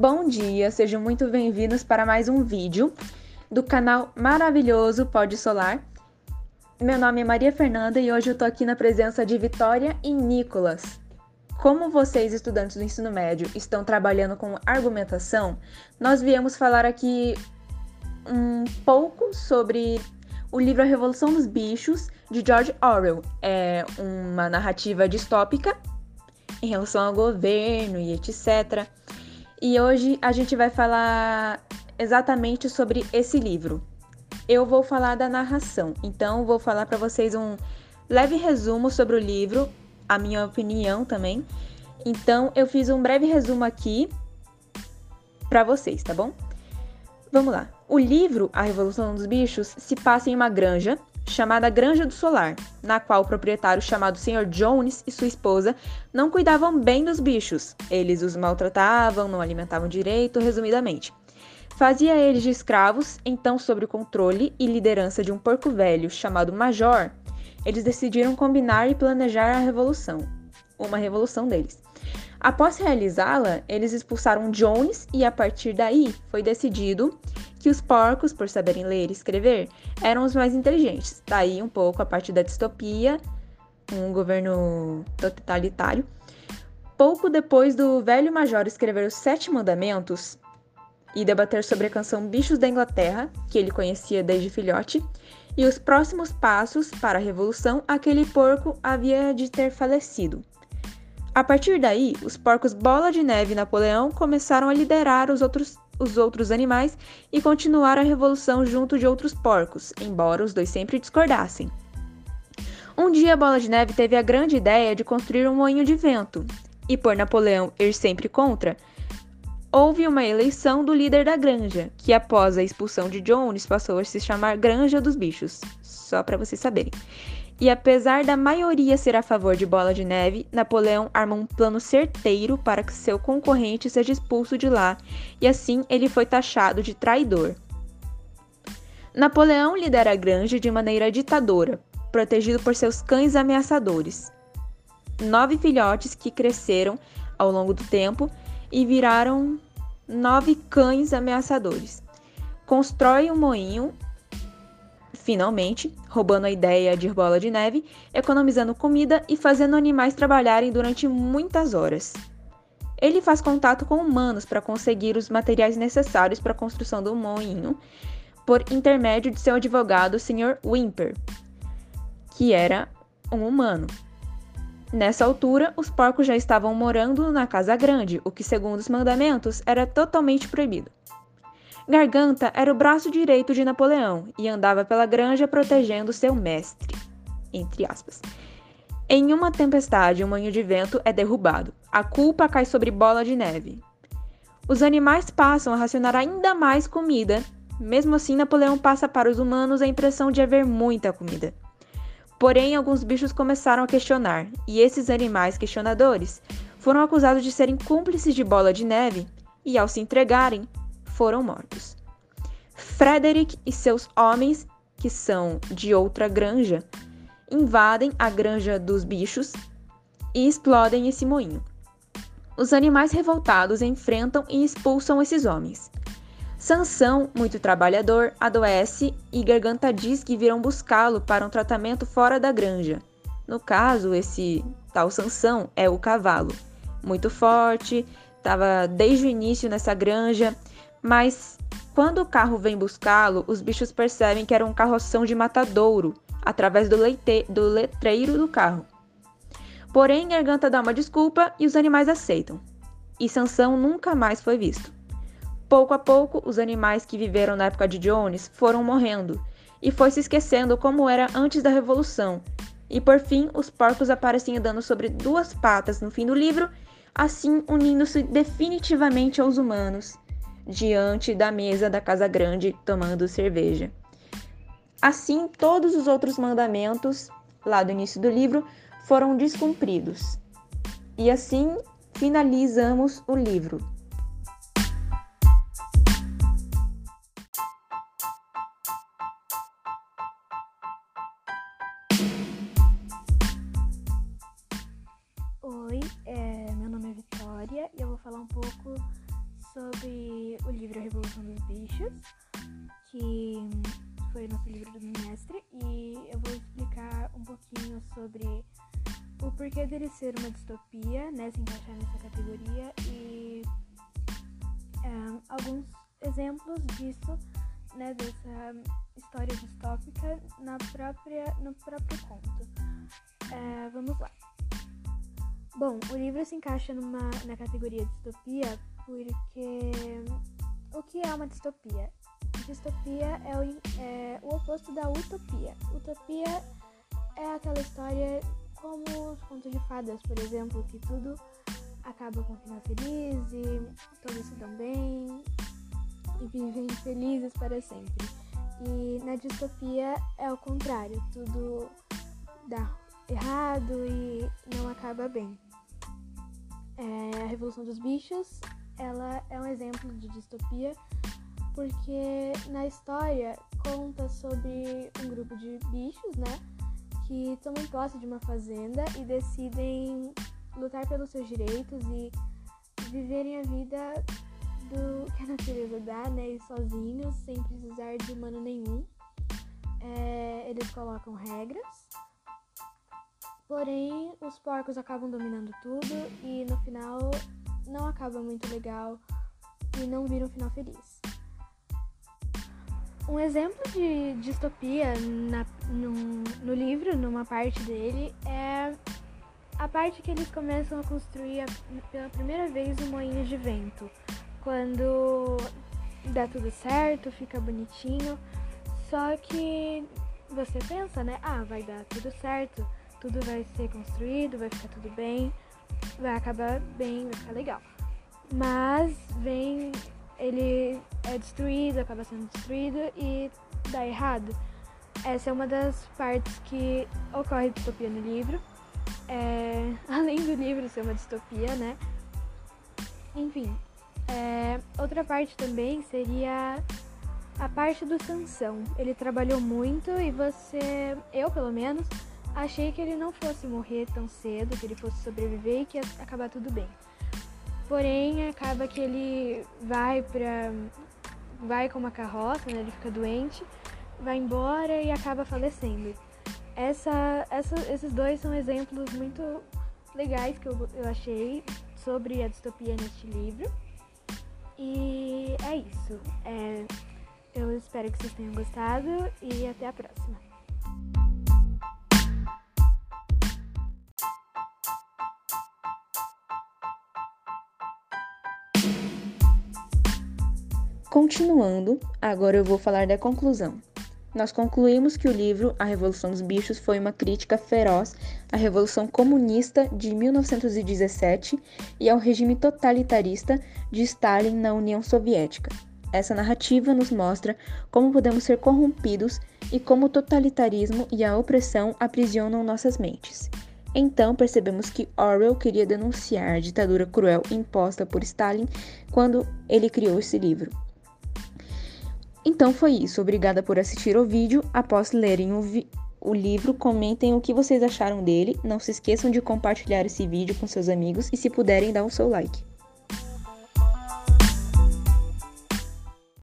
Bom dia, sejam muito bem-vindos para mais um vídeo do canal maravilhoso Pode Solar. Meu nome é Maria Fernanda e hoje eu tô aqui na presença de Vitória e Nicolas. Como vocês, estudantes do ensino médio, estão trabalhando com argumentação, nós viemos falar aqui um pouco sobre o livro A Revolução dos Bichos, de George Orwell. É uma narrativa distópica em relação ao governo e etc. E hoje a gente vai falar exatamente sobre esse livro. Eu vou falar da narração, então vou falar para vocês um leve resumo sobre o livro, a minha opinião também. Então eu fiz um breve resumo aqui para vocês, tá bom? Vamos lá. O livro A Revolução dos Bichos se passa em uma granja chamada Granja do Solar, na qual o proprietário chamado Sr. Jones e sua esposa não cuidavam bem dos bichos. Eles os maltratavam, não alimentavam direito, resumidamente. Fazia eles de escravos, então, sob o controle e liderança de um porco velho chamado Major, eles decidiram combinar e planejar a revolução. Uma revolução deles. Após realizá-la, eles expulsaram Jones e a partir daí foi decidido que os porcos, por saberem ler e escrever, eram os mais inteligentes. Daí um pouco a parte da distopia, um governo totalitário. Pouco depois do velho major escrever os Sete Mandamentos e debater sobre a canção Bichos da Inglaterra, que ele conhecia desde filhote, e os próximos passos para a revolução, aquele porco havia de ter falecido. A partir daí, os porcos Bola de Neve e Napoleão começaram a liderar os outros os outros animais e continuar a revolução junto de outros porcos, embora os dois sempre discordassem. Um dia, Bola de Neve teve a grande ideia de construir um moinho de vento, e por Napoleão ir sempre contra, houve uma eleição do líder da granja, que após a expulsão de Jones passou a se chamar Granja dos Bichos, só para vocês saberem. E apesar da maioria ser a favor de Bola de Neve, Napoleão arma um plano certeiro para que seu concorrente seja expulso de lá, e assim ele foi taxado de traidor. Napoleão lidera a granja de maneira ditadora, protegido por seus cães ameaçadores. Nove filhotes que cresceram ao longo do tempo e viraram nove cães ameaçadores. Constrói um moinho finalmente, roubando a ideia de bola de neve, economizando comida e fazendo animais trabalharem durante muitas horas. Ele faz contato com humanos para conseguir os materiais necessários para a construção do moinho, por intermédio de seu advogado, Sr. Wimper, que era um humano. Nessa altura, os porcos já estavam morando na casa grande, o que, segundo os mandamentos, era totalmente proibido. Garganta era o braço direito de Napoleão e andava pela granja protegendo seu mestre. Entre aspas. Em uma tempestade, um moinho de vento é derrubado. A culpa cai sobre Bola de Neve. Os animais passam a racionar ainda mais comida. Mesmo assim, Napoleão passa para os humanos a impressão de haver muita comida. Porém, alguns bichos começaram a questionar, e esses animais questionadores foram acusados de serem cúmplices de Bola de Neve e, ao se entregarem, foram mortos. Frederick e seus homens, que são de outra granja, invadem a granja dos bichos e explodem esse moinho. Os animais revoltados enfrentam e expulsam esses homens. Sansão, muito trabalhador, adoece e Garganta diz que virão buscá-lo para um tratamento fora da granja. No caso, esse tal Sansão é o cavalo. Muito forte, estava desde o início nessa granja mas quando o carro vem buscá-lo, os bichos percebem que era um carroção de matadouro, através do, leite, do letreiro do carro. Porém, Garganta dá uma desculpa e os animais aceitam. E Sansão nunca mais foi visto. Pouco a pouco, os animais que viveram na época de Jones foram morrendo, e foi se esquecendo como era antes da Revolução. E por fim, os porcos aparecem andando sobre duas patas no fim do livro, assim unindo-se definitivamente aos humanos diante da mesa da casa grande tomando cerveja. Assim, todos os outros mandamentos, lá do início do livro, foram descumpridos. E assim finalizamos o livro. Oi, é, meu nome é Vitória e eu vou falar um pouco sobre o livro A Revolução dos Bichos, que foi o nosso livro do mestre, e eu vou explicar um pouquinho sobre o porquê dele ser uma distopia, né, se encaixar nessa categoria, e um, alguns exemplos disso, né, dessa história distópica na própria, no próprio conto. É, vamos lá. Bom, o livro se encaixa numa, na categoria distopia porque o que é uma distopia? Distopia é o, é o oposto da utopia. Utopia é aquela história como os contos de fadas, por exemplo, que tudo acaba com um final feliz e todos se dão bem e vivem felizes para sempre. E na distopia é o contrário, tudo dá errado e não acaba bem. É, a Revolução dos Bichos, ela é um exemplo de distopia porque na história conta sobre um grupo de bichos, né, que tomam posse de uma fazenda e decidem lutar pelos seus direitos e viverem a vida do que a natureza dá, né, e sozinhos, sem precisar de humano nenhum. É, eles colocam regras Porém, os porcos acabam dominando tudo e no final não acaba muito legal e não vira um final feliz. Um exemplo de distopia na, no, livro, numa parte dele, é a parte que eles começam a construir a, pela primeira vez um moinho de vento. Quando dá tudo certo, fica bonitinho. Só que você pensa, né? Ah, vai dar tudo certo tudo vai ser construído, vai ficar tudo bem, vai acabar bem, vai ficar legal. Mas vem, ele é destruído, acaba sendo destruído e dá errado. Essa é uma das partes que ocorre distopia no livro. É, além do livro ser uma distopia, né? Enfim, é, outra parte também seria a parte do Sansão. Ele trabalhou muito e você, eu pelo menos, Achei que ele não fosse morrer tão cedo, que ele fosse sobreviver e que ia acabar tudo bem. Porém, acaba que ele vai pra. vai com uma carroça, né? Ele fica doente, vai embora e acaba falecendo. Essa, essa, esses dois são exemplos muito legais que eu, eu achei sobre a distopia neste livro. E é isso. É, eu espero que vocês tenham gostado e até a próxima. Continuando, agora eu vou falar da conclusão. Nós concluímos que o livro A Revolução dos Bichos foi uma crítica feroz à Revolução Comunista de 1917 e ao regime totalitarista de Stalin na União Soviética. Essa narrativa nos mostra como podemos ser corrompidos e como o totalitarismo e a opressão aprisionam nossas mentes. Então percebemos que Orwell queria denunciar a ditadura cruel imposta por Stalin quando ele criou esse livro. Então foi isso. Obrigada por assistir o vídeo. Após lerem o, o livro, comentem o que vocês acharam dele. Não se esqueçam de compartilhar esse vídeo com seus amigos e, se puderem, dar o seu like.